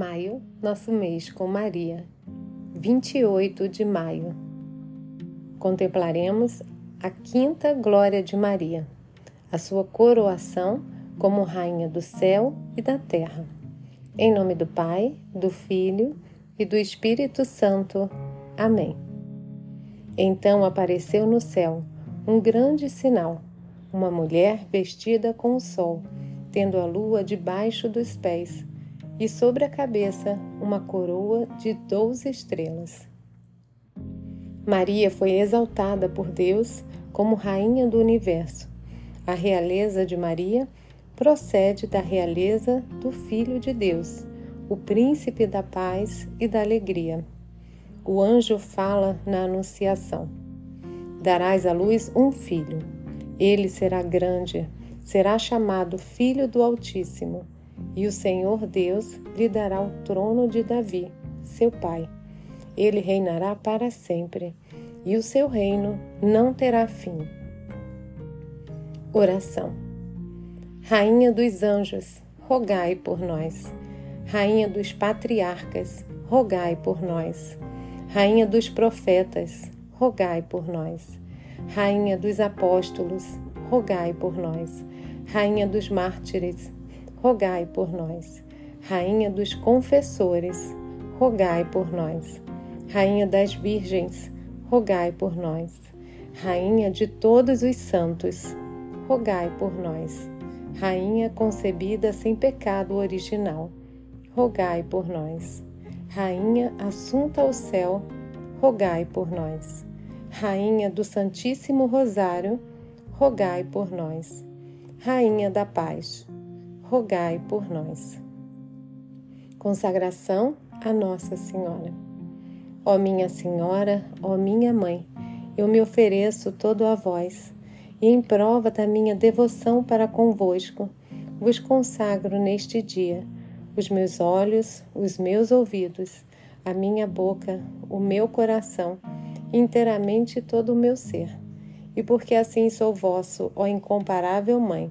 Maio, nosso mês com Maria. 28 de maio. Contemplaremos a quinta glória de Maria, a sua coroação como Rainha do céu e da terra. Em nome do Pai, do Filho e do Espírito Santo. Amém. Então apareceu no céu um grande sinal, uma mulher vestida com o sol, tendo a lua debaixo dos pés e sobre a cabeça uma coroa de doze estrelas. Maria foi exaltada por Deus como Rainha do Universo. A realeza de Maria procede da realeza do Filho de Deus, o Príncipe da Paz e da Alegria. O anjo fala na Anunciação: Darás à luz um filho. Ele será grande, será chamado Filho do Altíssimo e o Senhor Deus lhe dará o trono de Davi, seu pai. Ele reinará para sempre, e o seu reino não terá fim. Oração. Rainha dos anjos, rogai por nós. Rainha dos patriarcas, rogai por nós. Rainha dos profetas, rogai por nós. Rainha dos apóstolos, rogai por nós. Rainha dos mártires, rogai por nós. Rainha dos confessores, rogai por nós. Rainha das virgens, rogai por nós. Rainha de todos os santos, rogai por nós. Rainha concebida sem pecado original, rogai por nós. Rainha assunta ao céu, rogai por nós. Rainha do Santíssimo Rosário, rogai por nós. Rainha da Paz, rogai por nós. Consagração a Nossa Senhora. Ó minha Senhora, ó minha Mãe, eu me ofereço todo a vós, e em prova da minha devoção para convosco, vos consagro neste dia os meus olhos, os meus ouvidos, a minha boca, o meu coração, inteiramente todo o meu ser. E porque assim sou vosso, ó incomparável Mãe,